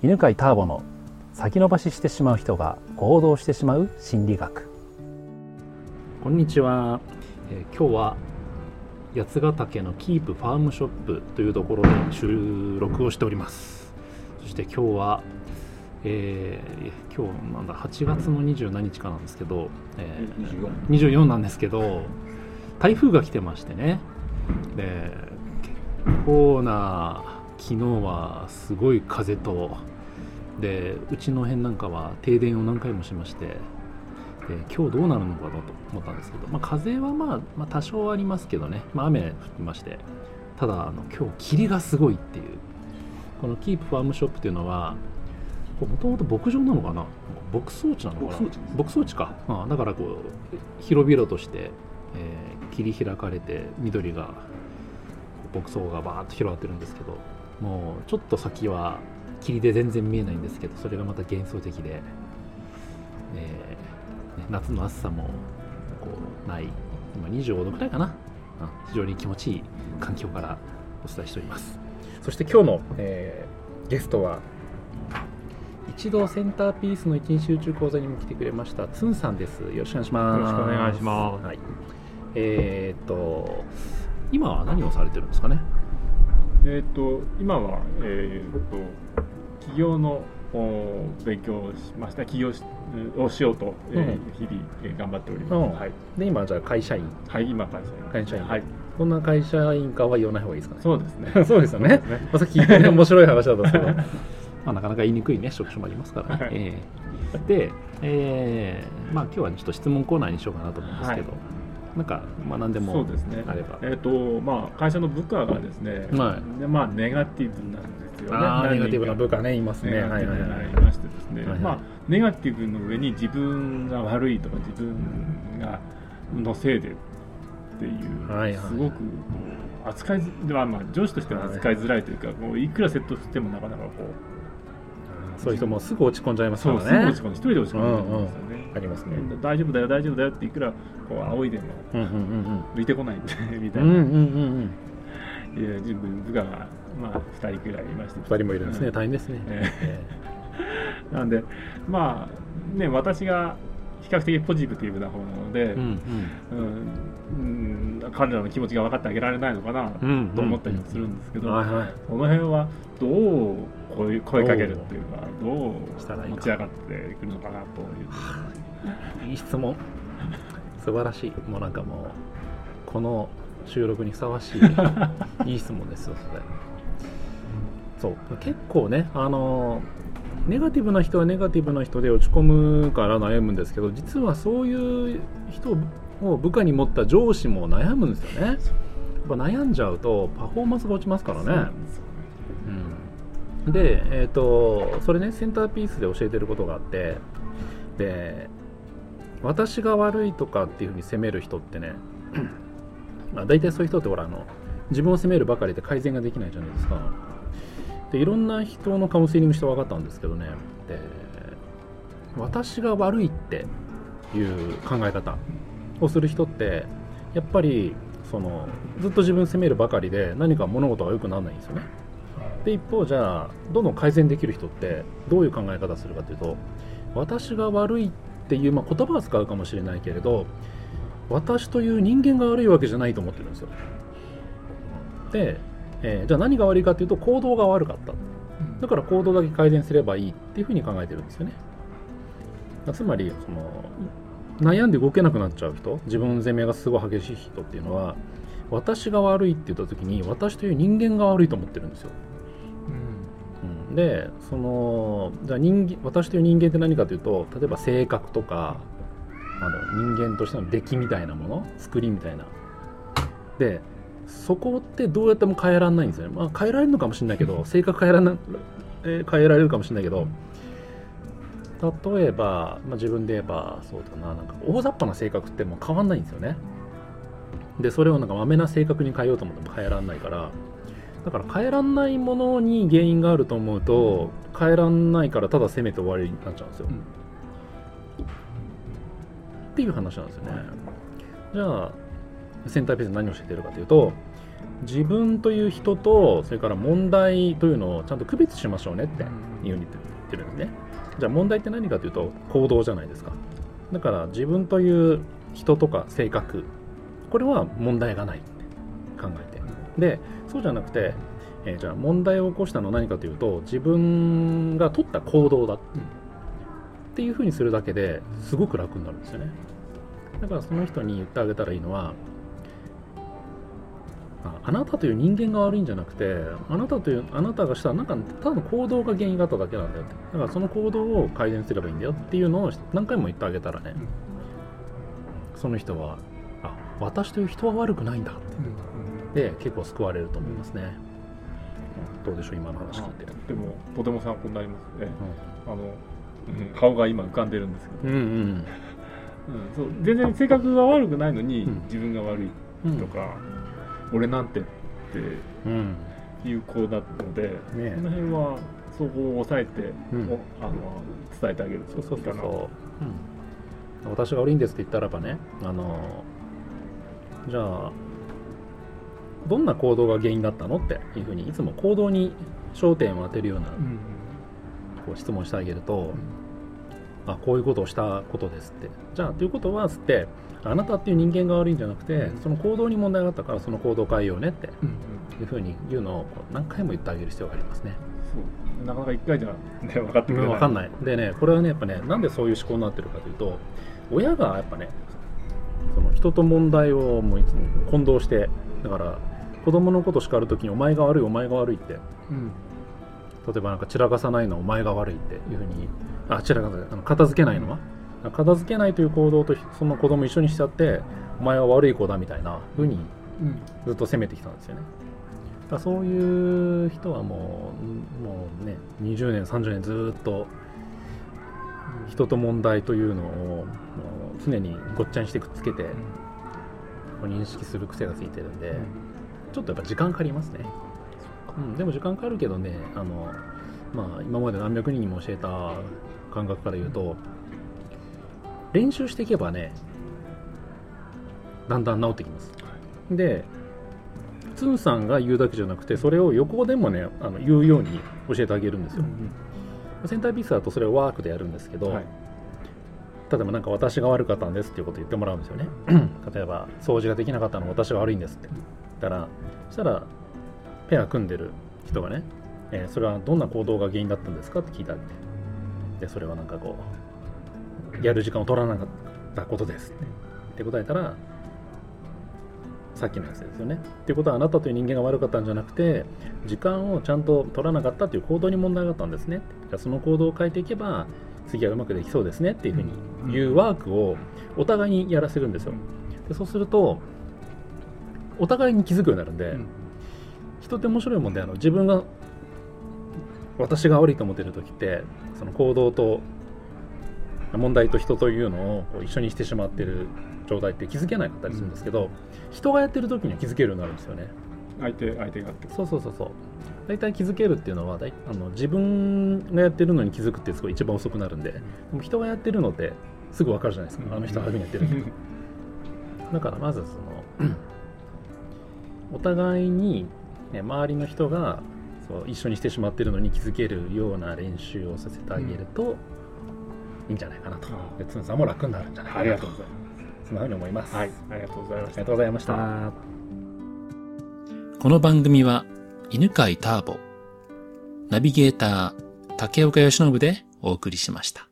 犬飼ターボの先延ばししてしまう人が行動してしまう心理学。こんにちは、えー今日は八ヶ岳のキープファームショップというところで収録をしております。そして今日はえー今日なんだ8月の20何日かなんですけど、えー24なんですけど台風が来てましてね。で結構な昨日はすごい風とでうちの辺なんかは停電を何回もしましてで今日どうなるのかなと思ったんですけど、まあ、風はまあ、まあ、多少ありますけどね、まあ、雨降ってましてただあの今日霧がすごいっていう。このキープファームショップっていうのはもともと牧場なのかな？牧草地なのかな？牧草地か、あだからこう広々として、えー切り開かれて緑が牧草がバーッと広がってるんですけどもうちょっと先は霧で全然見えないんですけどそれがまた幻想的で、えーね夏の暑さもこうない。今25度くらいかな、うん非常に気持ちいい環境からお伝えしております。そして今日の、えーゲストは一度センターピースの一日集中講座にも来てくれましたつんさんです。よろしくお願いします。よろしくお願いします。はい、えーっと今は何をされてるんですかね？えっ、と今はえっ、と企業のお勉強をしました。起業しをしようと、えーうん。日々、えー頑張っております、うん。はい、で今じゃあ会社員。はい、今会社員。会社員。はい。どんな会社員かは言わない方がいいですかね。そうですね。そうですよね。ね。まあさっき聞いてね面白い話だったんですけど。まあなかなか言いにくいね職種もありますから。ね、はい。ええで、えー。まあ今日は、ね、ちょっと質問コーナーにしようかなと思うんですけど、はいなんか、まあ、何でそもうですね。あれば。えっ、とまあ会社の部下がですね、はでまあネガティブなんですよね。あネガティブな部下ねいますね。ネガティブはいはいはいがい。ましてですね、はいはい。まあネガティブの上に自分が悪いとか自分がのせいでっていう、はいはい。すごく扱いづまあまあ上司としては扱いづらいというか、もういくらセットしてもなかなかこうそういう人もすぐ落ち込んじゃいますかそうすぐらね落ち込んで一人で落ち込んでるんですよね、ありますね大丈夫だよ大丈夫だよっていくらこう仰いでもうんうんうん抜いてこないんでみたいな、うんうんうんうんうん。いや自分部下がまあ2人くらいいまして。二人もいるんですね。うん。大変ですね、ええ。なんでまあね私が比較的ポジティブな方なので、えうんうんうんうん彼らの気持ちが分かってあげられないのかなうんと思ったりもするんですけど、はいはい。この辺はどう声声かけるっていうかどう持ち上がってくるのかなという。いい質問。素晴らしい。もうなんかもうこの収録にふさわしい いい質問ですよそれ。そう。結構ねあのネガティブな人はネガティブな人で落ち込むから悩むんですけど実はそういう人を部下に持った上司も悩むんですよね。やっぱ悩んじゃうとパフォーマンスが落ちますからね。そう。なん。でえー、とそれねセンターピースで教えてることがあってで私が悪いとかっていうふうに責める人ってねまあ大体そういう人ってほらあの自分を責めるばかりで改善ができないじゃないですかでいろんな人のカウンセリングして分かったんですけどね。で私が悪いっていう考え方をする人ってやっぱりそのずっと自分責めるばかりで何か物事が良くならないんですよね。で一方じゃあどんどん改善できる人ってどういう考え方するかというと私が悪いっていう、まあ、言葉は使うかもしれないけれど私という人間が悪いわけじゃないと思ってるんですよ。で、えーじゃあ何が悪いかというと行動が悪かった。だから行動だけ改善すればいいっていうふうに考えてるんですよね。つまりその悩んで動けなくなっちゃう人自分責めがすごい激しい人っていうのは私が悪いって言った時に私という人間が悪いと思ってるんですよ。うん。でそのじゃあ人間私という人間って何かというと例えば性格とかあの人間としての出来みたいなもの作りみたいな。でそこってどうやっても変えられないんですよね、まあ、変えられるのかもしれないけど性格変えられな、えー変えられるかもしれないけど例えば、まあ、自分で言えばそうだななんか大雑把な性格ってもう変わんないんですよね。でそれをなんかまめな性格に変えようと思っても変えられないからだから変えらんないものに原因があると思うと変えらんないからただ責めて終わりになっちゃうんですよ、うん。っていう話なんですよね。じゃあセンターピースで何を教えてるかというと自分という人とそれから問題というのをちゃんと区別しましょうねっていうふうに言ってるんですね。じゃあ問題って何かというと行動じゃないですか。だから自分という人とか性格これは問題がないって考えて。でそうじゃなくて、えーじゃあ問題を起こしたのは何かというと自分が取った行動だっていうふうにするだけですごく楽になるんですよね。だからその人に言ってあげたらいいのはああなたという人間が悪いんじゃなくてあなたというあなたがしたなんかただの行動が原因だっただけなんだよだからその行動を改善すればいいんだよっていうのを何回も言ってあげたらね、その人はあ私という人は悪くないんだって。で結構救われると思いますね、どうでしょう今の話聞いて。とてもとても参考になりますね、あの、うん顔が今浮かんでるんですけど、うんうん。うんそう全然性格が悪くないのに、うん。自分が悪いうん。とか、俺なんてってうんいう子なので、ねその辺はそこを抑えて、うん。おあの伝えてあげる。とそうそうそうそう、うん、私が悪いんですって言ったらばねあのじゃあどんな行動が原因だったのっていうふうにいつも行動に焦点を当てるようなうんこう質問してあげると、あこういうことをしたことですって。じゃあということはつってあなたっていう人間が悪いんじゃなくて、うん。その行動に問題があったからその行動を変えようねってうんいうふうに言うのを何回も言ってあげる必要がありますね。そう。なかなか一回じゃ、ね、分かってくれない、分かんない。でねこれはねやっぱねなんでそういう思考になってるかというと親がやっぱねその人と問題をもういつも混同してだから子供のこと叱るときにお前が悪いお前が悪いって。うん。例えばなんか散らかさないのはお前が悪いっていうふうにあ散らかさない。あの片付けないのは、片付けないという行動とその子供一緒にしちゃってお前は悪い子だみたいなふうにうん。ずっと責めてきたんですよね。だからそういう人はもうもうね20年30年ずっと人と問題というのをもう常にごっちゃにしてくっつけて認識する癖がついてるんで、ちょっとやっぱ時間かかりますね、うん、でも時間かかるけどねあの、まあ、今まで何百人にも教えた感覚から言うと練習していけばねだんだん治ってきます。でつんさんが言うだけじゃなくてそれを横でもねあの言うように教えてあげるんですよ、センターピースだとそれをワークでやるんですけど、はい。例えばなんか私が悪かったんですっていうことを言ってもらうんですよね。例えば掃除ができなかったのは私が悪いんですって言ったらそしたらペア組んでる人がね、えーそれはどんな行動が原因だったんですかって聞いてあげてでそれはなんかこうやる時間を取らなかったことですって。答えたらさっきのやつですよね。ってことはあなたという人間が悪かったんじゃなくて時間をちゃんと取らなかったという行動に問題があったんですね。じゃあその行動を変えていけば次はうまくできそうですねっていうふうにいうワークをお互いにやらせるんですよ。でそうするとお互いに気づくようになるんで、うん。人って面白いもんであの自分が私が悪いと思ってる時ってその行動と問題と人というのをこう一緒にしてしまってる状態って気づけなかったりするんですけど、人がやってる時には気づけるようになるんですよね。相手相手が。ってそうそうそうそう。大体気づけるっていうのは大あの自分がやってるのに気づくってすごい一番遅くなるんででも人がやってるのってすぐ分かるじゃないですか。あの人はああいうふうにやってるって。だからまずそのお互いに、ね、周りの人がそう一緒にしてしまってるのに気づけるような練習をさせてあげると、いいんじゃないかなと。でつんさんも楽になるんじゃないかなとありがとうございそんなふうに思います。ますはいありがとうございましたありがとうございました。この番組は犬飼ターボ、ナビゲーター竹岡由伸でお送りしました。